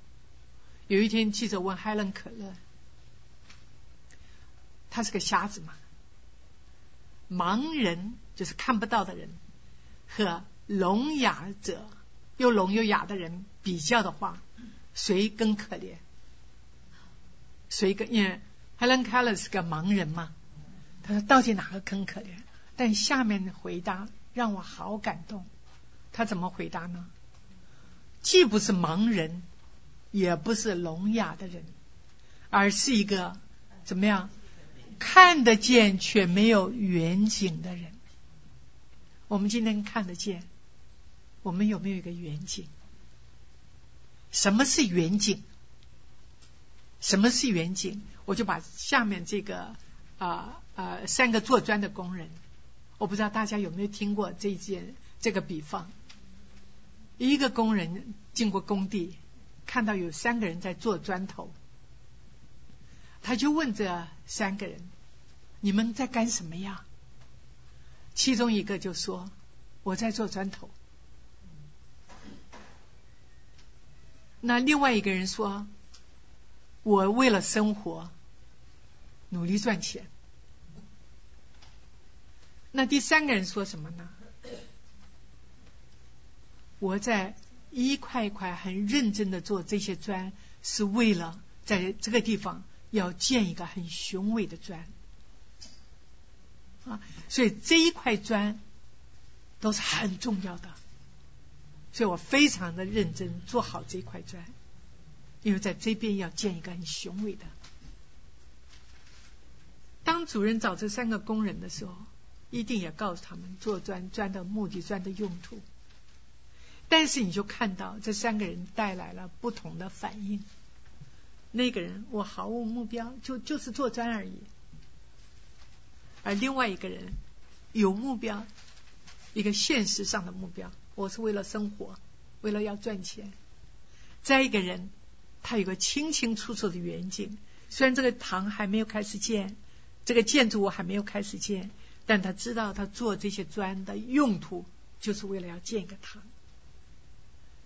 有一天记者问海伦可乐，他是个瞎子嘛？盲人就是看不到的人和聋哑者又聋又哑的人比较的话。谁更可怜？谁更？因为 Helen Keller 是个盲人嘛，他说到底哪个更可怜？但下面的回答让我好感动。他怎么回答呢？既不是盲人，也不是聋哑的人，而是一个怎么样看得见却没有远景的人。我们今天看得见，我们有没有一个远景？什么是远景？什么是远景？我就把下面这个啊啊三个做砖的工人，我不知道大家有没有听过这件这个比方。一个工人经过工地，看到有三个人在做砖头，他就问这三个人：“你们在干什么呀？”其中一个就说：“我在做砖头。”那另外一个人说：“我为了生活努力赚钱。”那第三个人说什么呢？我在一块一块很认真的做这些砖，是为了在这个地方要建一个很雄伟的砖啊！所以这一块砖都是很重要的。所以我非常的认真做好这块砖，因为在这边要建一个很雄伟的。当主人找这三个工人的时候，一定也告诉他们做砖砖的目的、砖的用途。但是你就看到这三个人带来了不同的反应。那个人我毫无目标，就就是做砖而已；而另外一个人有目标，一个现实上的目标。我是为了生活，为了要赚钱。再一个人，他有个清清楚楚的远景。虽然这个堂还没有开始建，这个建筑物还没有开始建，但他知道他做这些砖的用途，就是为了要建一个堂。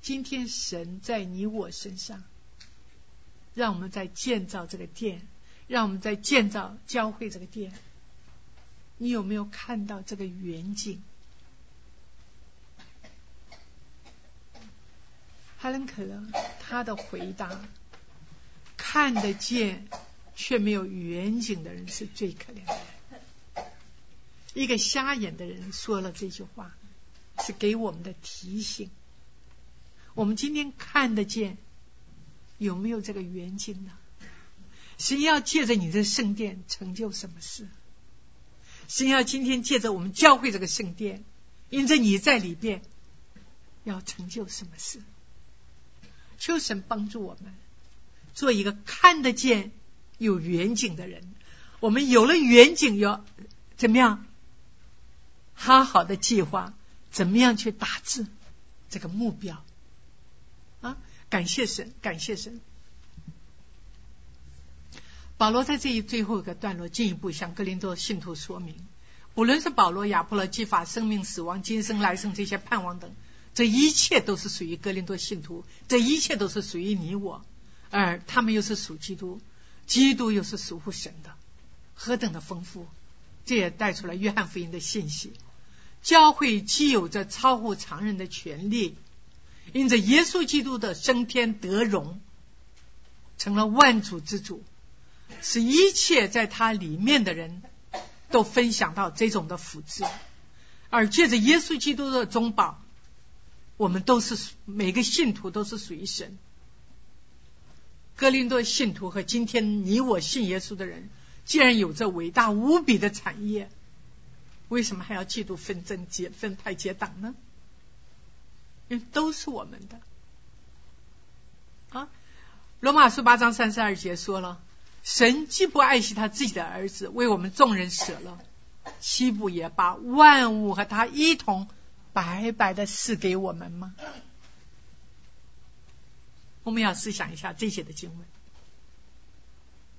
今天神在你我身上，让我们在建造这个殿，让我们在建造教会这个殿。你有没有看到这个远景？哈伦可乐，他的回答：看得见却没有远景的人是最可怜的。一个瞎眼的人说了这句话，是给我们的提醒。我们今天看得见有没有这个远景呢？神要借着你的圣殿成就什么事？神要今天借着我们教会这个圣殿，因着你在里边，要成就什么事？求神帮助我们，做一个看得见有远景的人。我们有了远景，要怎么样？好好的计划，怎么样去打字这个目标？感谢神，感谢神。保罗在这一最后一个段落，进一步向格林多信徒说明：，无论是保罗、亚波罗、基法、生命、死亡、今生、来生这些盼望等，这一切都是属于格林多信徒，这一切都是属于你我，而他们又是属基督，基督又是属乎神的，何等的丰富！这也带出了约翰福音的信息：，教会既有着超乎常人的权利，因着耶稣基督的升天得荣，成了万主之主。使一切在他里面的人都分享到这种的福祉，而借着耶稣基督的中保，我们都是每个信徒都是属于神。格林多信徒和今天你我信耶稣的人，既然有着伟大无比的产业，为什么还要嫉妒纷争、结分派结党呢？因为都是我们的。啊，罗马书八章三十二节说了。神既不爱惜他自己的儿子，为我们众人舍了，岂不也把万物和他一同白白的赐给我们吗？我们要思想一下这些的经文，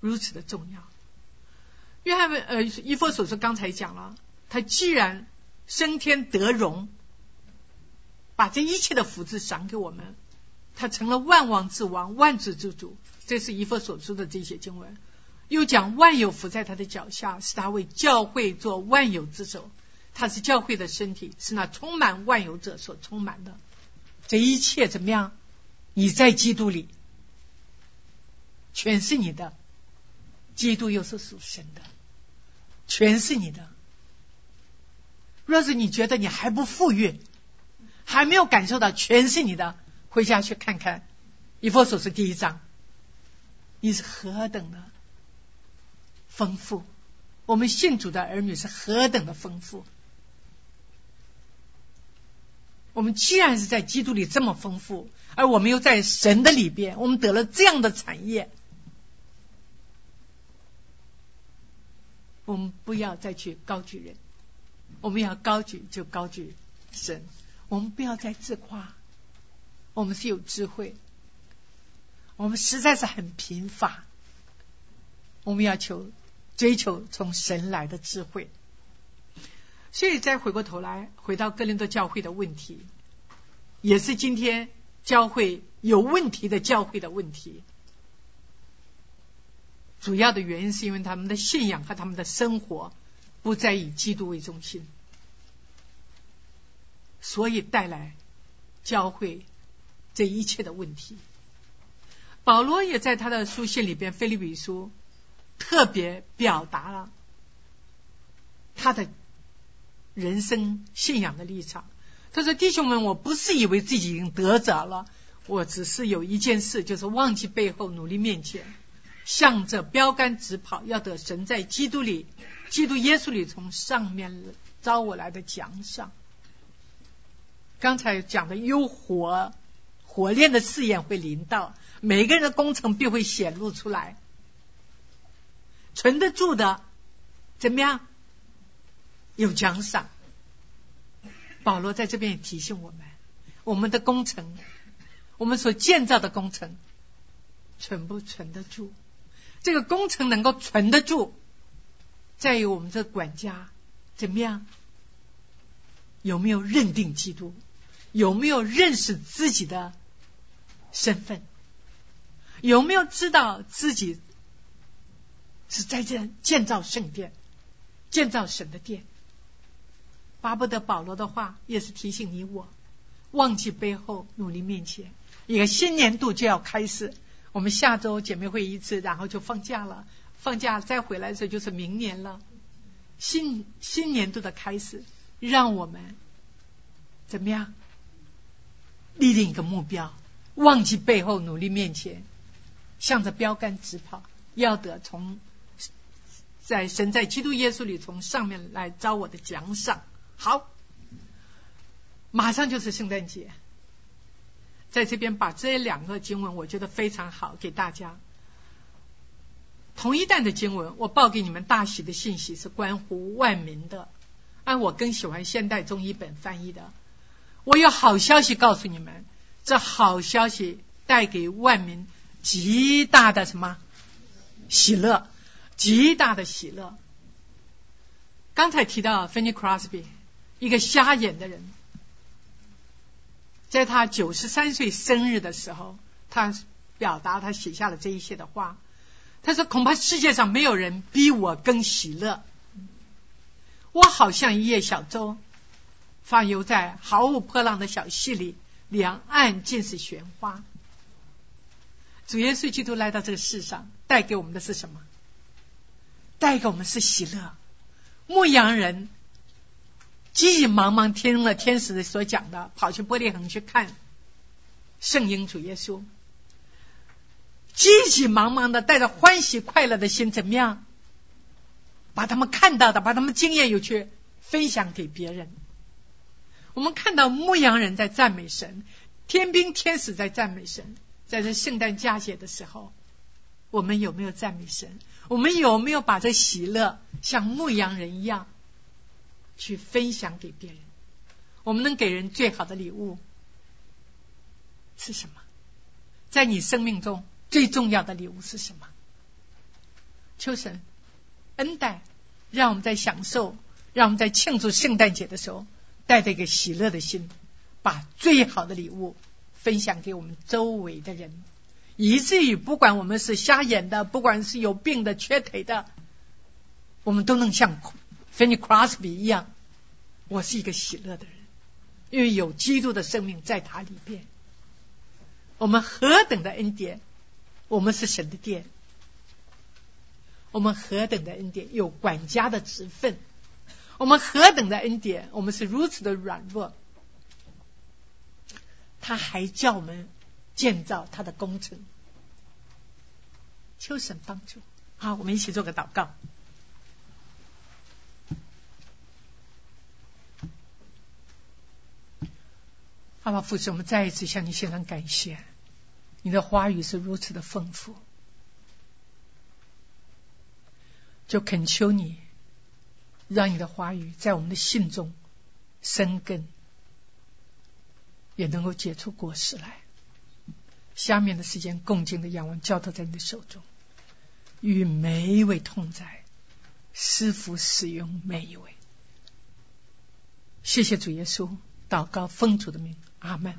如此的重要。约翰文呃，伊佛所说刚才讲了，他既然升天得荣，把这一切的福祉赏给我们，他成了万王之王，万主之主。这是以佛所说的这些经文，又讲万有伏在他的脚下，是他为教会做万有之首，他是教会的身体，是那充满万有者所充满的。这一切怎么样？你在基督里，全是你的。基督又是属神的，全是你的。若是你觉得你还不富裕，还没有感受到全是你的，回家去看看以佛所说第一章。你是何等的丰富！我们信主的儿女是何等的丰富！我们既然是在基督里这么丰富，而我们又在神的里边，我们得了这样的产业，我们不要再去高举人，我们要高举就高举神，我们不要再自夸，我们是有智慧。我们实在是很贫乏，我们要求追求从神来的智慧。所以再回过头来，回到哥林多教会的问题，也是今天教会有问题的教会的问题。主要的原因是因为他们的信仰和他们的生活不再以基督为中心，所以带来教会这一切的问题。保罗也在他的书信里边，《菲利比书》特别表达了他的人生信仰的立场。他说：“弟兄们，我不是以为自己已经得着了，我只是有一件事，就是忘记背后，努力面前，向着标杆直跑，要得神在基督里、基督耶稣里从上面招我来的奖赏。”刚才讲的有火火炼的试验会临到。每个人的工程必会显露出来，存得住的怎么样？有奖赏。保罗在这边也提醒我们：我们的工程，我们所建造的工程，存不存得住？这个工程能够存得住，在于我们这管家怎么样？有没有认定基督？有没有认识自己的身份？有没有知道自己是在这建造圣殿、建造神的殿？巴不得保罗的话也是提醒你我，忘记背后，努力面前。一个新年度就要开始，我们下周姐妹会一次，然后就放假了。放假再回来的时候就是明年了。新新年度的开始，让我们怎么样？立定一个目标，忘记背后，努力面前，向着标杆直跑，要得从在神在基督耶稣里从上面来招我的奖赏。好，马上就是圣诞节，在这边把这两个经文，我觉得非常好，给大家。同一段的经文，我报给你们大喜的信息是关乎万民的。按我更喜欢现代中译本翻译的，我有好消息告诉你们，这好消息带给万民极大的什么喜乐，极大的喜乐。刚才提到 Fanny Crosby，一个瞎眼的人，在他九十三岁生日的时候，他表达他写下了这一些的话。他说：“恐怕世界上没有人比我更喜乐。我好像一叶小舟，放游在毫无波浪的小溪里，两岸尽是雪花。主耶稣基督来到这个世上，带给我们的是什么？带给我们是喜乐。牧羊人急急忙忙听了天使所讲的，跑去玻璃恒去看圣婴主耶稣。”急急忙忙的带着欢喜快乐的心，怎么样？把他们看到的，把他们经验又去分享给别人。我们看到牧羊人在赞美神，天兵天使在赞美神。在这圣诞佳节的时候，我们有没有赞美神？我们有没有把这喜乐像牧羊人一样去分享给别人？我们能给人最好的礼物是什么？在你生命中。最重要的礼物是什么？求神恩待，让我们在享受，让我们在庆祝圣诞节的时候，带着一个喜乐的心，把最好的礼物分享给我们周围的人，以至于不管我们是瞎眼的，不管是有病的、缺腿的，我们都能像 Fanny Crosby 一样，我是一个喜乐的人，因为有基督的生命在他里边。我们何等的恩典！我们是神的殿，我们何等的恩典，有管家的职分；我们何等的恩典，我们是如此的软弱，他还叫我们建造他的工程。求神帮助，好，我们一起做个祷告。阿爸父神，我们再一次向你献上感谢。你的话语是如此的丰富，就恳求你，让你的话语在我们的心中生根，也能够结出果实来。下面的时间，恭敬的仰望，交托在你的手中，与每一位同在，师傅使用每一位。谢谢主耶稣，祷告奉主的名，阿门。